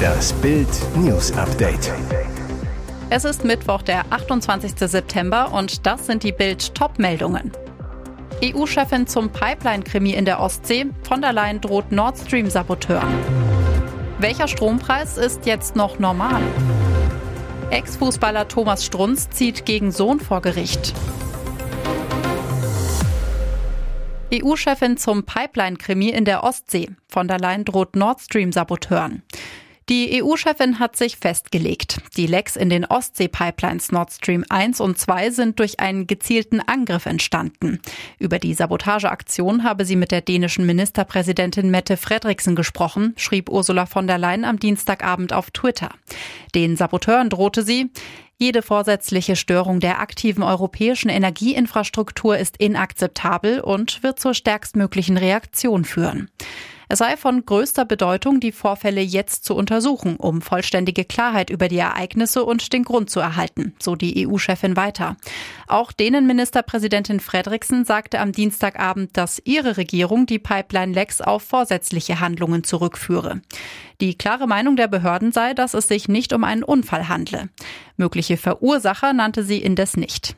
Das Bild News Update. Es ist Mittwoch, der 28. September und das sind die Bild Top-Meldungen. EU-Chefin zum Pipeline-Krimi in der Ostsee. Von der Leyen droht Nord Stream-Saboteur. Welcher Strompreis ist jetzt noch normal? Ex-Fußballer Thomas Strunz zieht gegen Sohn vor Gericht. EU-Chefin zum Pipeline-Krimi in der Ostsee. Von der Leyen droht Nord Stream-Saboteuren. Die EU-Chefin hat sich festgelegt. Die Lecks in den Ostsee-Pipelines Nord Stream 1 und 2 sind durch einen gezielten Angriff entstanden. Über die Sabotageaktion habe sie mit der dänischen Ministerpräsidentin Mette Fredriksen gesprochen, schrieb Ursula von der Leyen am Dienstagabend auf Twitter. Den Saboteuren drohte sie, jede vorsätzliche Störung der aktiven europäischen Energieinfrastruktur ist inakzeptabel und wird zur stärkstmöglichen Reaktion führen. Es sei von größter Bedeutung, die Vorfälle jetzt zu untersuchen, um vollständige Klarheit über die Ereignisse und den Grund zu erhalten, so die EU-Chefin weiter. Auch denen Ministerpräsidentin Fredriksen sagte am Dienstagabend, dass ihre Regierung die Pipeline-Lecks auf vorsätzliche Handlungen zurückführe. Die klare Meinung der Behörden sei, dass es sich nicht um einen Unfall handle. Mögliche Verursacher nannte sie indes nicht.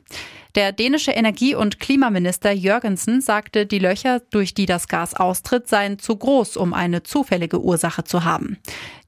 Der dänische Energie- und Klimaminister Jürgensen sagte, die Löcher, durch die das Gas austritt, seien zu groß, um eine zufällige Ursache zu haben.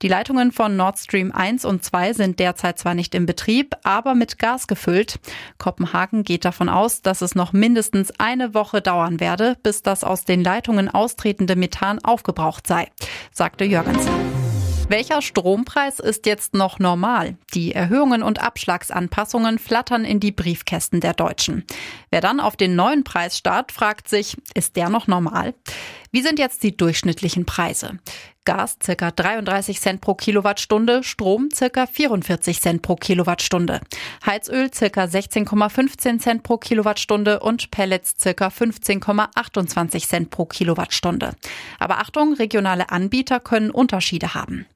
Die Leitungen von Nord Stream 1 und 2 sind derzeit zwar nicht in Betrieb, aber mit Gas gefüllt. Kopenhagen geht davon aus, dass es noch mindestens eine Woche dauern werde, bis das aus den Leitungen austretende Methan aufgebraucht sei, sagte Jürgensen. Welcher Strompreis ist jetzt noch normal? Die Erhöhungen und Abschlagsanpassungen flattern in die Briefkästen der Deutschen. Wer dann auf den neuen Preis starrt, fragt sich, ist der noch normal? Wie sind jetzt die durchschnittlichen Preise? Gas ca. 33 Cent pro Kilowattstunde, Strom ca. 44 Cent pro Kilowattstunde, Heizöl ca. 16,15 Cent pro Kilowattstunde und Pellets ca. 15,28 Cent pro Kilowattstunde. Aber Achtung, regionale Anbieter können Unterschiede haben.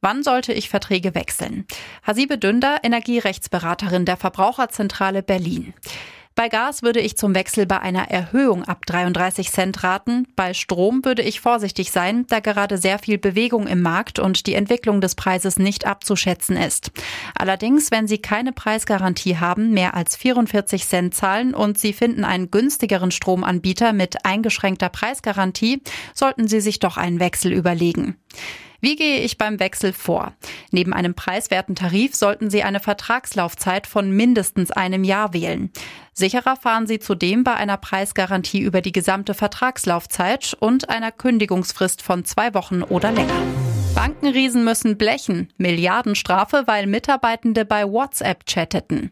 Wann sollte ich Verträge wechseln? Hasibe Dünder, Energierechtsberaterin der Verbraucherzentrale Berlin. Bei Gas würde ich zum Wechsel bei einer Erhöhung ab 33 Cent raten. Bei Strom würde ich vorsichtig sein, da gerade sehr viel Bewegung im Markt und die Entwicklung des Preises nicht abzuschätzen ist. Allerdings, wenn Sie keine Preisgarantie haben, mehr als 44 Cent zahlen und Sie finden einen günstigeren Stromanbieter mit eingeschränkter Preisgarantie, sollten Sie sich doch einen Wechsel überlegen. Wie gehe ich beim Wechsel vor? Neben einem preiswerten Tarif sollten Sie eine Vertragslaufzeit von mindestens einem Jahr wählen. Sicherer fahren Sie zudem bei einer Preisgarantie über die gesamte Vertragslaufzeit und einer Kündigungsfrist von zwei Wochen oder länger. Bankenriesen müssen blechen. Milliardenstrafe, weil Mitarbeitende bei WhatsApp chatteten.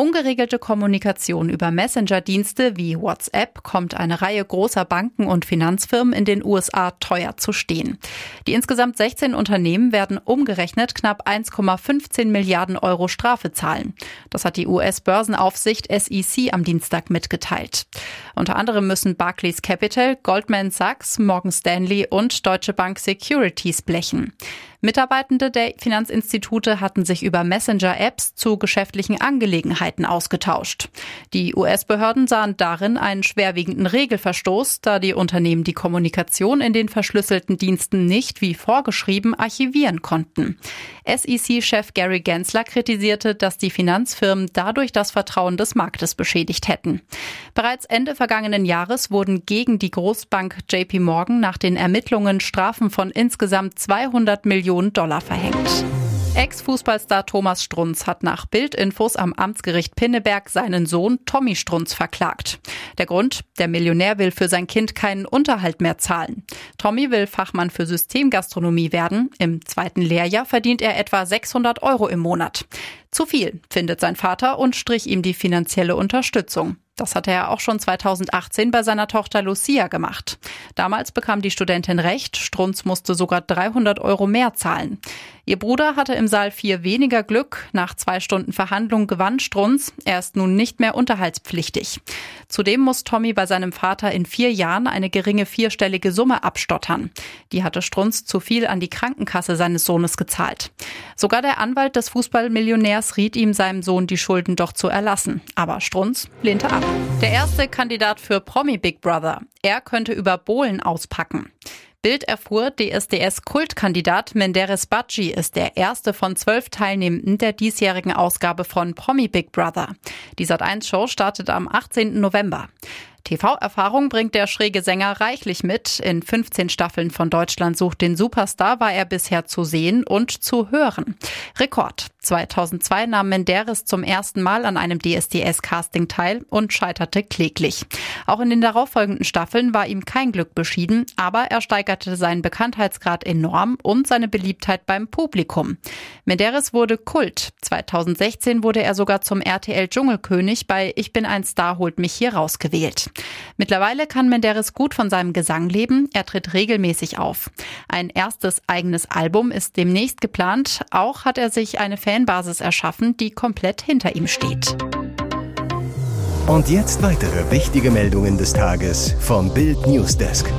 Ungeregelte Kommunikation über Messenger-Dienste wie WhatsApp kommt eine Reihe großer Banken und Finanzfirmen in den USA teuer zu stehen. Die insgesamt 16 Unternehmen werden umgerechnet knapp 1,15 Milliarden Euro Strafe zahlen. Das hat die US-Börsenaufsicht SEC am Dienstag mitgeteilt. Unter anderem müssen Barclays Capital, Goldman Sachs, Morgan Stanley und Deutsche Bank Securities blechen. Mitarbeitende der Finanzinstitute hatten sich über Messenger-Apps zu geschäftlichen Angelegenheiten ausgetauscht. Die US-Behörden sahen darin einen schwerwiegenden Regelverstoß, da die Unternehmen die Kommunikation in den verschlüsselten Diensten nicht wie vorgeschrieben archivieren konnten. SEC-Chef Gary Gensler kritisierte, dass die Finanzfirmen dadurch das Vertrauen des Marktes beschädigt hätten. Bereits Ende vergangenen Jahres wurden gegen die Großbank JP Morgan nach den Ermittlungen Strafen von insgesamt 200 Millionen Millionen Dollar verhängt. Ex-Fußballstar Thomas Strunz hat nach Bildinfos am Amtsgericht Pinneberg seinen Sohn Tommy Strunz verklagt. Der Grund, der Millionär will für sein Kind keinen Unterhalt mehr zahlen. Tommy will Fachmann für Systemgastronomie werden. Im zweiten Lehrjahr verdient er etwa 600 Euro im Monat. Zu viel, findet sein Vater und strich ihm die finanzielle Unterstützung. Das hatte er auch schon 2018 bei seiner Tochter Lucia gemacht. Damals bekam die Studentin recht, Strunz musste sogar 300 Euro mehr zahlen. Ihr Bruder hatte im Saal 4 weniger Glück. Nach zwei Stunden Verhandlung gewann Strunz. Er ist nun nicht mehr unterhaltspflichtig. Zudem muss Tommy bei seinem Vater in vier Jahren eine geringe vierstellige Summe abstottern. Die hatte Strunz zu viel an die Krankenkasse seines Sohnes gezahlt. Sogar der Anwalt des Fußballmillionärs riet ihm, seinem Sohn die Schulden doch zu erlassen. Aber Strunz lehnte ab. Der erste Kandidat für Promi Big Brother. Er könnte über Bohlen auspacken. Bild erfuhr, DSDS-Kultkandidat Menderes Badji ist der erste von zwölf Teilnehmenden der diesjährigen Ausgabe von Promi Big Brother. Die Sat1-Show startet am 18. November. TV-Erfahrung bringt der schräge Sänger reichlich mit. In 15 Staffeln von Deutschland sucht den Superstar war er bisher zu sehen und zu hören. Rekord. 2002 nahm Menderes zum ersten Mal an einem DSDS-Casting teil und scheiterte kläglich. Auch in den darauffolgenden Staffeln war ihm kein Glück beschieden, aber er steigerte seinen Bekanntheitsgrad enorm und seine Beliebtheit beim Publikum. Menderes wurde Kult. 2016 wurde er sogar zum RTL Dschungelkönig bei Ich bin ein Star holt mich hier rausgewählt. Mittlerweile kann Menderes gut von seinem Gesang leben. Er tritt regelmäßig auf. Ein erstes eigenes Album ist demnächst geplant. Auch hat er sich eine Fanbasis erschaffen, die komplett hinter ihm steht. Und jetzt weitere wichtige Meldungen des Tages vom Bild Newsdesk.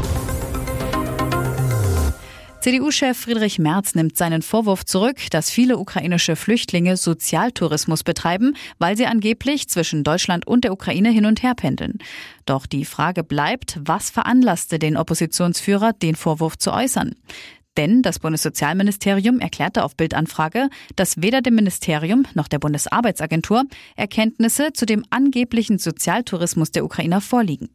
CDU-Chef Friedrich Merz nimmt seinen Vorwurf zurück, dass viele ukrainische Flüchtlinge Sozialtourismus betreiben, weil sie angeblich zwischen Deutschland und der Ukraine hin und her pendeln. Doch die Frage bleibt, was veranlasste den Oppositionsführer, den Vorwurf zu äußern? Denn das Bundessozialministerium erklärte auf Bildanfrage, dass weder dem Ministerium noch der Bundesarbeitsagentur Erkenntnisse zu dem angeblichen Sozialtourismus der Ukrainer vorliegen.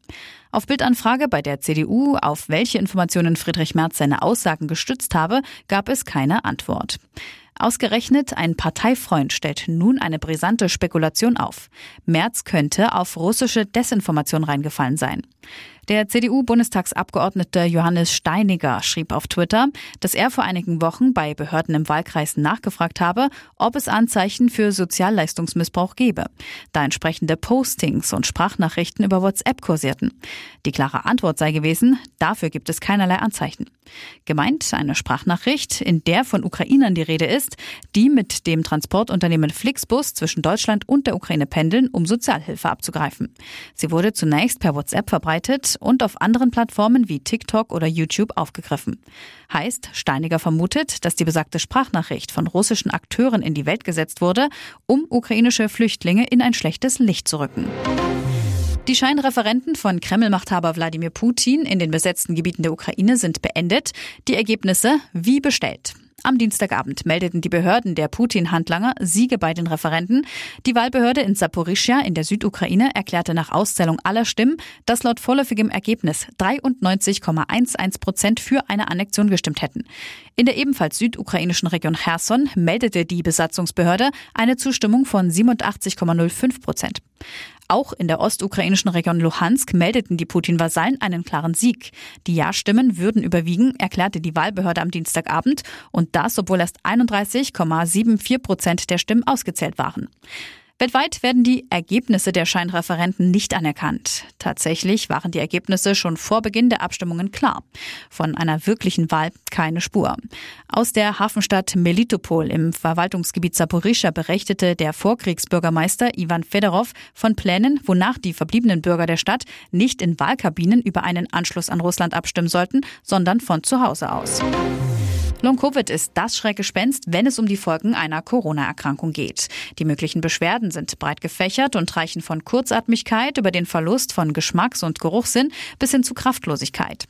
Auf Bildanfrage bei der CDU, auf welche Informationen Friedrich Merz seine Aussagen gestützt habe, gab es keine Antwort. Ausgerechnet ein Parteifreund stellt nun eine brisante Spekulation auf. Merz könnte auf russische Desinformation reingefallen sein. Der CDU-Bundestagsabgeordnete Johannes Steiniger schrieb auf Twitter, dass er vor einigen Wochen bei Behörden im Wahlkreis nachgefragt habe, ob es Anzeichen für Sozialleistungsmissbrauch gebe, da entsprechende Postings und Sprachnachrichten über WhatsApp kursierten. Die klare Antwort sei gewesen, dafür gibt es keinerlei Anzeichen. Gemeint eine Sprachnachricht, in der von Ukrainern die Rede ist, die mit dem Transportunternehmen Flixbus zwischen Deutschland und der Ukraine pendeln, um Sozialhilfe abzugreifen. Sie wurde zunächst per WhatsApp verbreitet, und auf anderen Plattformen wie TikTok oder YouTube aufgegriffen. Heißt, Steiniger vermutet, dass die besagte Sprachnachricht von russischen Akteuren in die Welt gesetzt wurde, um ukrainische Flüchtlinge in ein schlechtes Licht zu rücken. Die Scheinreferenten von Kreml-Machthaber Wladimir Putin in den besetzten Gebieten der Ukraine sind beendet. Die Ergebnisse wie bestellt. Am Dienstagabend meldeten die Behörden der Putin-Handlanger Siege bei den Referenten. Die Wahlbehörde in Saporischia in der Südukraine erklärte nach Auszählung aller Stimmen, dass laut vorläufigem Ergebnis 93,11 Prozent für eine Annexion gestimmt hätten. In der ebenfalls südukrainischen Region Cherson meldete die Besatzungsbehörde eine Zustimmung von 87,05 Prozent. Auch in der ostukrainischen Region Luhansk meldeten die Putin-Vasallen einen klaren Sieg. Die Ja-Stimmen würden überwiegen, erklärte die Wahlbehörde am Dienstagabend. Und das, obwohl erst 31,74 Prozent der Stimmen ausgezählt waren. Weltweit werden die Ergebnisse der Scheinreferenten nicht anerkannt. Tatsächlich waren die Ergebnisse schon vor Beginn der Abstimmungen klar. Von einer wirklichen Wahl keine Spur. Aus der Hafenstadt Melitopol im Verwaltungsgebiet Saporischa berichtete der Vorkriegsbürgermeister Ivan Fedorov von Plänen, wonach die verbliebenen Bürger der Stadt nicht in Wahlkabinen über einen Anschluss an Russland abstimmen sollten, sondern von zu Hause aus. Long-Covid ist das Schreckgespenst, wenn es um die Folgen einer Corona-Erkrankung geht. Die möglichen Beschwerden sind breit gefächert und reichen von Kurzatmigkeit über den Verlust von Geschmacks- und Geruchssinn bis hin zu Kraftlosigkeit.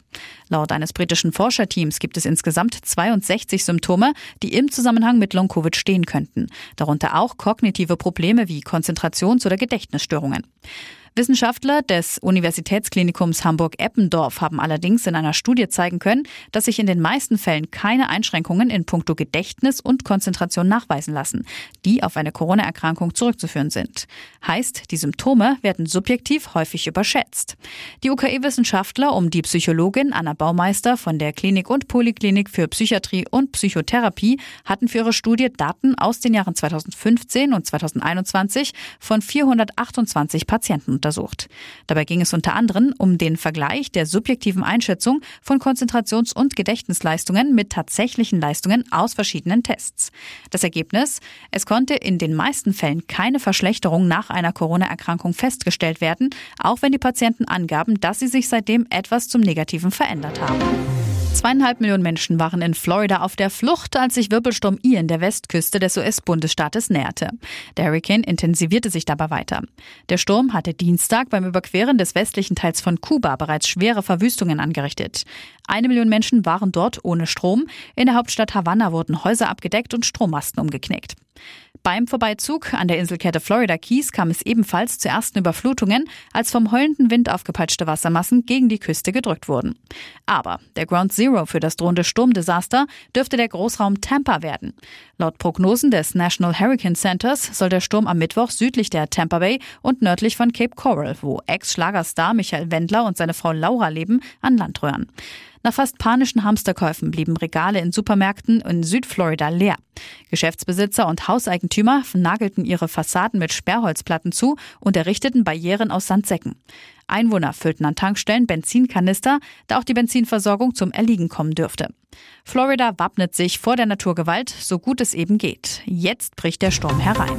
Laut eines britischen Forscherteams gibt es insgesamt 62 Symptome, die im Zusammenhang mit Long-Covid stehen könnten. Darunter auch kognitive Probleme wie Konzentrations- oder Gedächtnisstörungen. Wissenschaftler des Universitätsklinikums Hamburg-Eppendorf haben allerdings in einer Studie zeigen können, dass sich in den meisten Fällen keine Einschränkungen in puncto Gedächtnis und Konzentration nachweisen lassen, die auf eine Corona-Erkrankung zurückzuführen sind. Heißt, die Symptome werden subjektiv häufig überschätzt. Die UKE-Wissenschaftler um die Psychologin Anna Baumeister von der Klinik und Poliklinik für Psychiatrie und Psychotherapie hatten für ihre Studie Daten aus den Jahren 2015 und 2021 von 428 Patienten untersucht. Dabei ging es unter anderem um den Vergleich der subjektiven Einschätzung von Konzentrations- und Gedächtnisleistungen mit tatsächlichen Leistungen aus verschiedenen Tests. Das Ergebnis? Es konnte in den meisten Fällen keine Verschlechterung nach einer Corona-Erkrankung festgestellt werden, auch wenn die Patienten angaben, dass sie sich seitdem etwas zum Negativen verändert haben. Zweieinhalb Millionen Menschen waren in Florida auf der Flucht, als sich Wirbelsturm Ian der Westküste des US-Bundesstaates näherte. Der Hurricane intensivierte sich dabei weiter. Der Sturm hatte Dienstag beim Überqueren des westlichen Teils von Kuba bereits schwere Verwüstungen angerichtet. Eine Million Menschen waren dort ohne Strom. In der Hauptstadt Havanna wurden Häuser abgedeckt und Strommasten umgeknickt. Beim Vorbeizug an der Inselkette Florida Keys kam es ebenfalls zu ersten Überflutungen, als vom heulenden Wind aufgepeitschte Wassermassen gegen die Küste gedrückt wurden. Aber der Ground Zero für das drohende Sturmdesaster dürfte der Großraum Tampa werden. Laut Prognosen des National Hurricane Centers soll der Sturm am Mittwoch südlich der Tampa Bay und nördlich von Cape Coral, wo Ex-Schlagerstar Michael Wendler und seine Frau Laura leben, an Land rühren. Nach fast panischen Hamsterkäufen blieben Regale in Supermärkten in Südflorida leer. Geschäftsbesitzer und Hauseigentümer nagelten ihre Fassaden mit Sperrholzplatten zu und errichteten Barrieren aus Sandsäcken. Einwohner füllten an Tankstellen Benzinkanister, da auch die Benzinversorgung zum Erliegen kommen dürfte. Florida wappnet sich vor der Naturgewalt, so gut es eben geht. Jetzt bricht der Sturm herein.